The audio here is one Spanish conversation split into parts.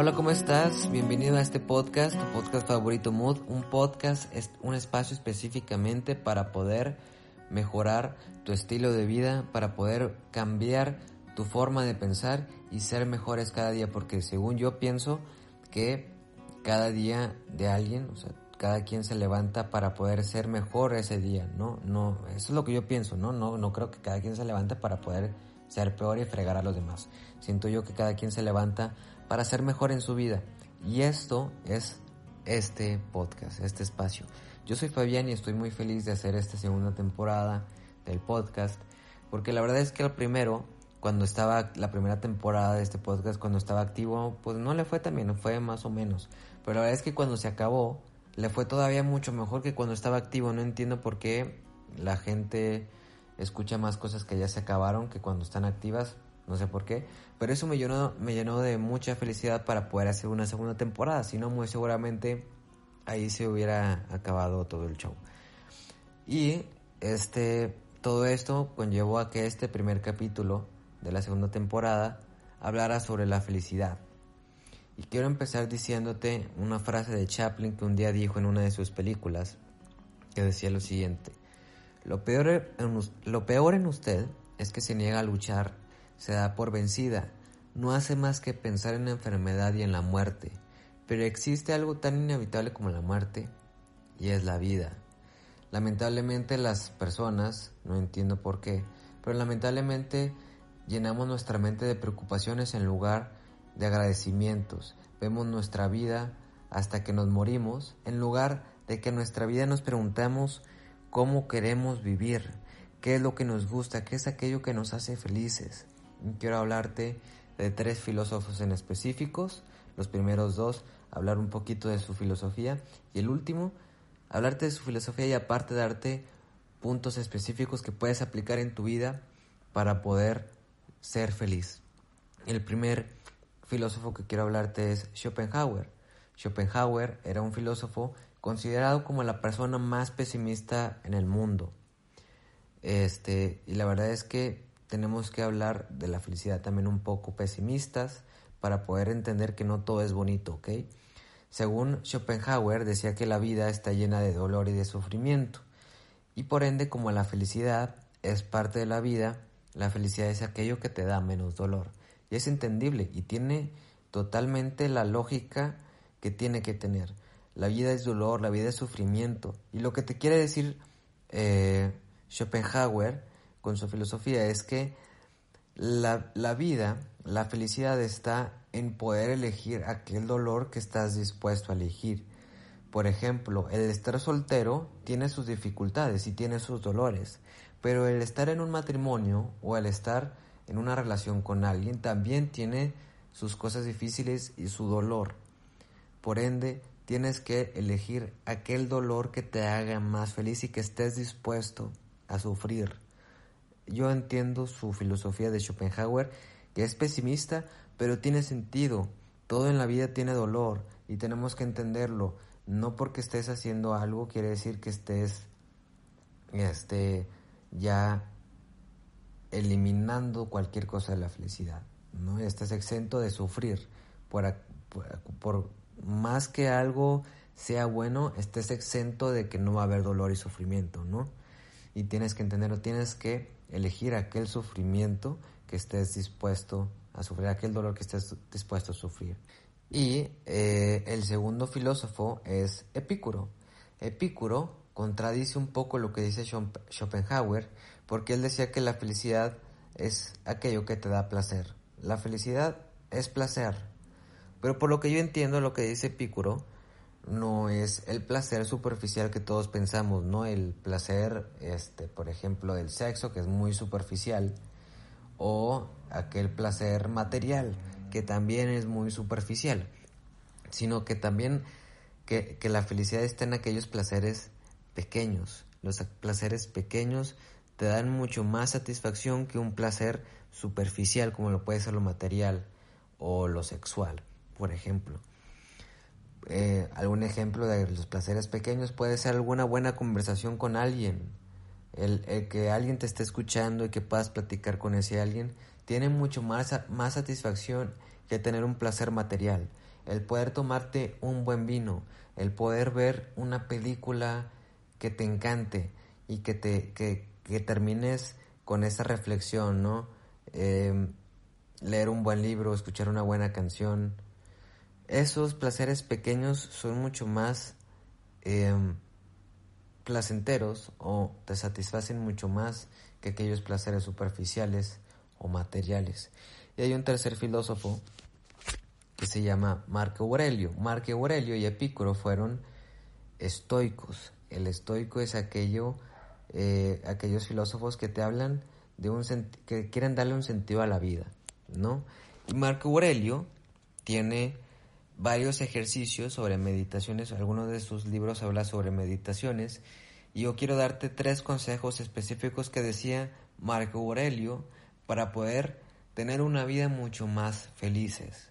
Hola, ¿cómo estás? Bienvenido a este podcast, tu podcast favorito Mood. Un podcast es un espacio específicamente para poder mejorar tu estilo de vida, para poder cambiar tu forma de pensar y ser mejores cada día, porque según yo pienso que cada día de alguien, o sea, cada quien se levanta para poder ser mejor ese día, ¿no? No, eso es lo que yo pienso, ¿no? No, no creo que cada quien se levante para poder ser peor y fregar a los demás. Siento yo que cada quien se levanta para ser mejor en su vida. Y esto es este podcast, este espacio. Yo soy Fabián y estoy muy feliz de hacer esta segunda temporada del podcast, porque la verdad es que el primero, cuando estaba la primera temporada de este podcast, cuando estaba activo, pues no le fue tan bien, fue más o menos. Pero la verdad es que cuando se acabó, le fue todavía mucho mejor que cuando estaba activo. No entiendo por qué la gente escucha más cosas que ya se acabaron que cuando están activas. No sé por qué. Pero eso me llenó, me llenó de mucha felicidad para poder hacer una segunda temporada. Si no, muy seguramente ahí se hubiera acabado todo el show. Y este, todo esto conllevó a que este primer capítulo de la segunda temporada hablara sobre la felicidad. Y quiero empezar diciéndote una frase de Chaplin que un día dijo en una de sus películas, que decía lo siguiente, lo peor, lo peor en usted es que se niega a luchar, se da por vencida, no hace más que pensar en la enfermedad y en la muerte, pero existe algo tan inevitable como la muerte, y es la vida. Lamentablemente las personas, no entiendo por qué, pero lamentablemente llenamos nuestra mente de preocupaciones en lugar de agradecimientos. Vemos nuestra vida hasta que nos morimos, en lugar de que en nuestra vida nos preguntamos cómo queremos vivir, qué es lo que nos gusta, qué es aquello que nos hace felices. Quiero hablarte de tres filósofos en específicos. Los primeros dos, hablar un poquito de su filosofía. Y el último, hablarte de su filosofía y aparte darte puntos específicos que puedes aplicar en tu vida para poder ser feliz. El primer filósofo que quiero hablarte es Schopenhauer. Schopenhauer era un filósofo considerado como la persona más pesimista en el mundo. Este, y la verdad es que tenemos que hablar de la felicidad también un poco pesimistas para poder entender que no todo es bonito, ¿ok? Según Schopenhauer decía que la vida está llena de dolor y de sufrimiento. Y por ende, como la felicidad es parte de la vida, la felicidad es aquello que te da menos dolor. Y es entendible y tiene totalmente la lógica que tiene que tener. La vida es dolor, la vida es sufrimiento. Y lo que te quiere decir eh, Schopenhauer con su filosofía es que la, la vida, la felicidad está en poder elegir aquel dolor que estás dispuesto a elegir. Por ejemplo, el estar soltero tiene sus dificultades y tiene sus dolores, pero el estar en un matrimonio o el estar en una relación con alguien también tiene sus cosas difíciles y su dolor. Por ende, tienes que elegir aquel dolor que te haga más feliz y que estés dispuesto a sufrir. Yo entiendo su filosofía de Schopenhauer, que es pesimista, pero tiene sentido. Todo en la vida tiene dolor y tenemos que entenderlo. No porque estés haciendo algo quiere decir que estés este, ya eliminando cualquier cosa de la felicidad, ¿no? Estás exento de sufrir. Por, por, más que algo sea bueno, estés exento de que no va a haber dolor y sufrimiento, ¿no? Y tienes que entenderlo, tienes que elegir aquel sufrimiento que estés dispuesto a sufrir, aquel dolor que estés dispuesto a sufrir. Y eh, el segundo filósofo es Epicuro. Epicuro contradice un poco lo que dice Schopenhauer, porque él decía que la felicidad es aquello que te da placer. La felicidad es placer. Pero por lo que yo entiendo, lo que dice Epicuro no es el placer superficial que todos pensamos, ¿no? El placer, este, por ejemplo, del sexo, que es muy superficial, o aquel placer material, que también es muy superficial, sino que también que, que la felicidad está en aquellos placeres pequeños. Los placeres pequeños te dan mucho más satisfacción que un placer superficial como lo puede ser lo material o lo sexual, por ejemplo. Algún ejemplo de los placeres pequeños puede ser alguna buena conversación con alguien. El, que alguien te esté escuchando y que puedas platicar con ese alguien tiene mucho más, más satisfacción que tener un placer material. el poder tomarte un buen vino, el poder ver una película que te encante y que te que, termines con esa reflexión, ¿no? Em, leer un buen libro, escuchar una buena canción. Esos placeres pequeños son mucho más em, placenteros o te satisfacen mucho más que aquellos placeres superficiales o materiales. Y hay un tercer filósofo que se llama Marco Aurelio. Marco Aurelio y Epicuro fueron estoicos. El estoico es aquello, eh, aquellos filósofos que te hablan de un que quieren darle un sentido a la vida, ¿no? Y Marco Aurelio tiene varios ejercicios sobre meditaciones, algunos de sus libros habla sobre meditaciones, y yo quiero darte tres consejos específicos que decía Marco Aurelio para poder tener una vida mucho más felices.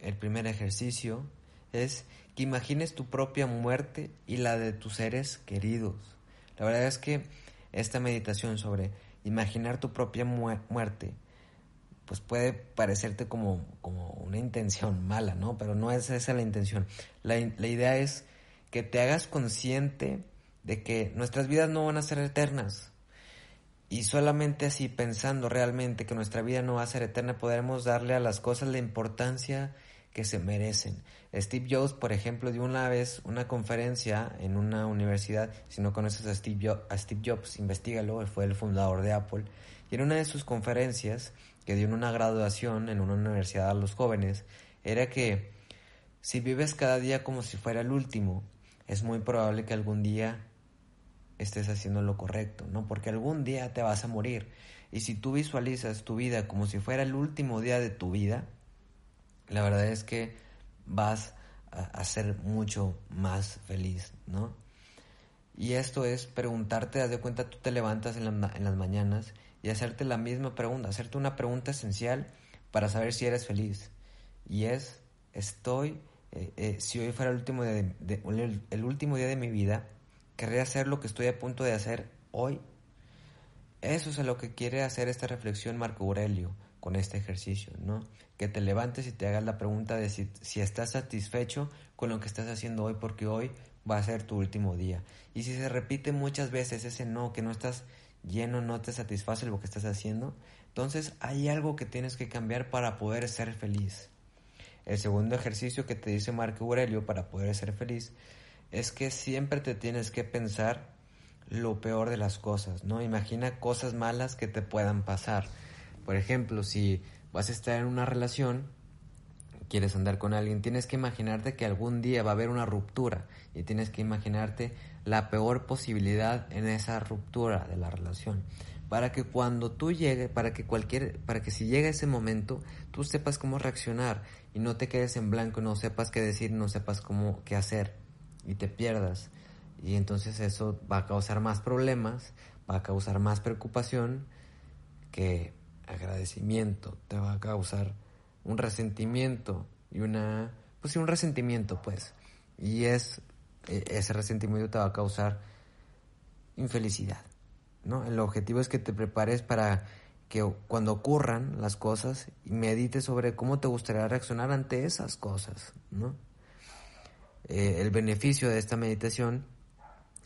El primer ejercicio es que imagines tu propia muerte y la de tus seres queridos. La verdad es que esta meditación sobre imaginar tu propia muerte pues puede parecerte como, como una intención mala, ¿no? Pero no es esa la intención. La, la idea es que te hagas consciente de que nuestras vidas no van a ser eternas. Y solamente así, pensando realmente que nuestra vida no va a ser eterna, podremos darle a las cosas la importancia que se merecen. Steve Jobs, por ejemplo, dio una vez una conferencia en una universidad. Si no conoces a Steve, Jobs, a Steve Jobs, investigalo, fue el fundador de Apple. Y en una de sus conferencias, que dio en una graduación en una universidad a los jóvenes, era que si vives cada día como si fuera el último, es muy probable que algún día estés haciendo lo correcto, ¿no? Porque algún día te vas a morir. Y si tú visualizas tu vida como si fuera el último día de tu vida, la verdad es que vas a, ser mucho más feliz, ¿no? Y esto es preguntarte, haz de cuenta, tú te levantas en, en las mañanas y hacerte la misma pregunta, hacerte una pregunta esencial para saber si eres feliz. Y es, estoy, eh, eh, si hoy fuera el último, día de, el último día de mi vida, querría hacer lo que estoy a punto de hacer hoy. Eso es a lo que quiere hacer esta reflexión Marco Aurelio con este ejercicio, ¿no? Que te levantes y te hagas la pregunta de si, si estás satisfecho con lo que estás haciendo hoy, porque hoy va a ser tu último día. Y si se repite muchas veces ese no, que no estás lleno, no te satisface lo que estás haciendo, entonces hay algo que tienes que cambiar para poder ser feliz. El segundo ejercicio que te dice Marco Aurelio para poder ser feliz es que siempre te tienes que pensar lo peor de las cosas, ¿no? Imagina cosas malas que te puedan pasar. Por ejemplo, si vas a estar en una relación, quieres andar con alguien, tienes que imaginarte que algún día va a haber una ruptura y tienes que imaginarte la peor posibilidad en esa ruptura de la relación para que cuando tú llegue, para que cualquier, para que si llega ese momento, tú sepas cómo reaccionar y no te quedes en blanco, no sepas qué decir, no sepas cómo qué hacer y te pierdas. Y entonces eso va a causar más problemas, va a causar más preocupación que agradecimiento, te va a causar un resentimiento y una, pues sí, un resentimiento pues. Y es, e, ese resentimiento te va a causar infelicidad, ¿no? El objetivo es que te prepares para que cuando ocurran las cosas medites sobre cómo te gustaría reaccionar ante esas cosas, ¿no? Eh, el beneficio de esta meditación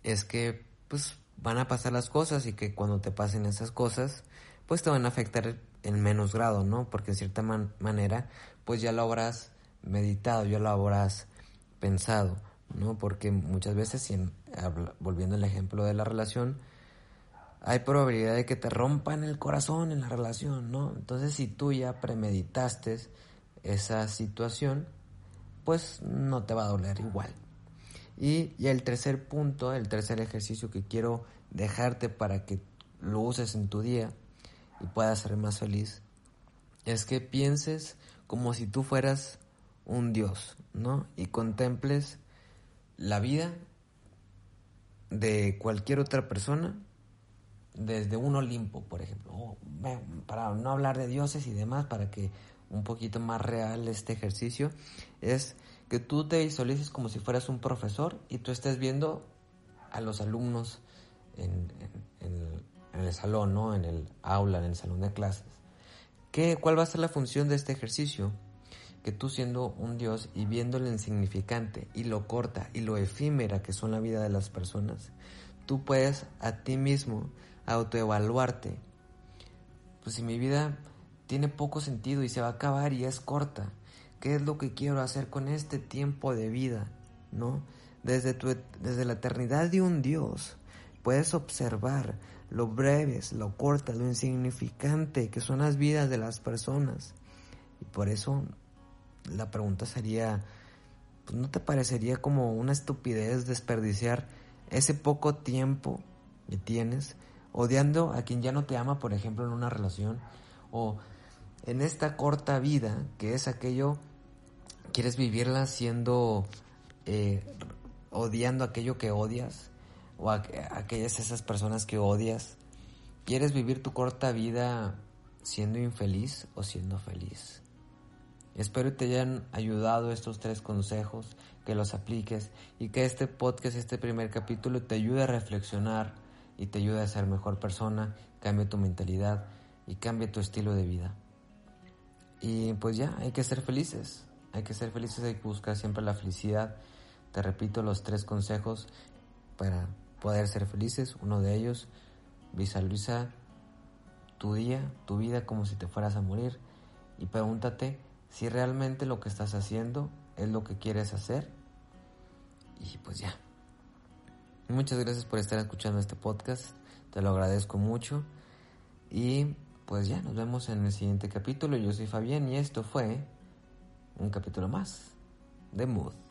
es que pues van a pasar las cosas y que cuando te pasen esas cosas pues te van a afectar en menos grado, ¿no? Porque de cierta manera pues ya lo habrás meditado, ya lo habrás pensado, ¿no? Porque muchas veces, volviendo al ejemplo de la relación, hay probabilidad de que te rompan el corazón en la relación, ¿no? Entonces si tú ya premeditaste esa situación, pues no te va a doler igual. Y, el tercer punto, el tercer ejercicio que quiero dejarte para que lo uses en tu día y puedas ser más feliz, es que pienses como si tú fueras un Dios, ¿no? Y contemples la vida de cualquier otra persona desde un Olimpo, por ejemplo. para no hablar de dioses y demás, para que un poquito más real este ejercicio, es que tú te visualices como si fueras un profesor y tú estés viendo a los alumnos en, el salón, ¿no? En el aula, en el salón de clases. ¿Qué, ¿Cuál va a ser la función de este ejercicio? que tú siendo un Dios y viendo lo insignificante y lo corta y lo efímera que son la vida de las personas, tú puedes a ti mismo autoevaluarte. Pues si mi vida tiene poco sentido y se va a acabar y es corta, ¿qué es lo que quiero hacer con este tiempo de vida? ¿No? Desde, tu, desde la eternidad de un Dios puedes observar lo breves, lo cortas, lo insignificante que son las vidas de las personas. Y por eso la pregunta sería, pues, ¿no te parecería como una estupidez desperdiciar ese poco tiempo que tienes odiando a quien ya no te ama, por ejemplo, en una relación, o en esta corta vida, que es aquello, quieres vivirla siendo, eh, odiando aquello que odias, o a, aquellas esas personas que odias, quieres vivir tu corta vida siendo infeliz o siendo feliz. Espero te hayan ayudado estos tres consejos, que los apliques y que este podcast, este primer capítulo te ayude a reflexionar y te ayude a ser mejor persona, cambie tu mentalidad y cambie tu estilo de vida. Y pues ya, hay que ser felices, hay que ser felices, hay que buscar siempre la felicidad. Te repito los tres consejos para poder ser felices. Uno de ellos, visualiza tu día, tu vida como si te fueras a morir y pregúntate si realmente lo que estás haciendo es lo que quieres hacer. Y pues ya. Muchas gracias por estar escuchando este podcast. Te lo agradezco mucho. Y pues ya, nos vemos en el siguiente capítulo. Yo soy Fabián y esto fue un capítulo más de Mood.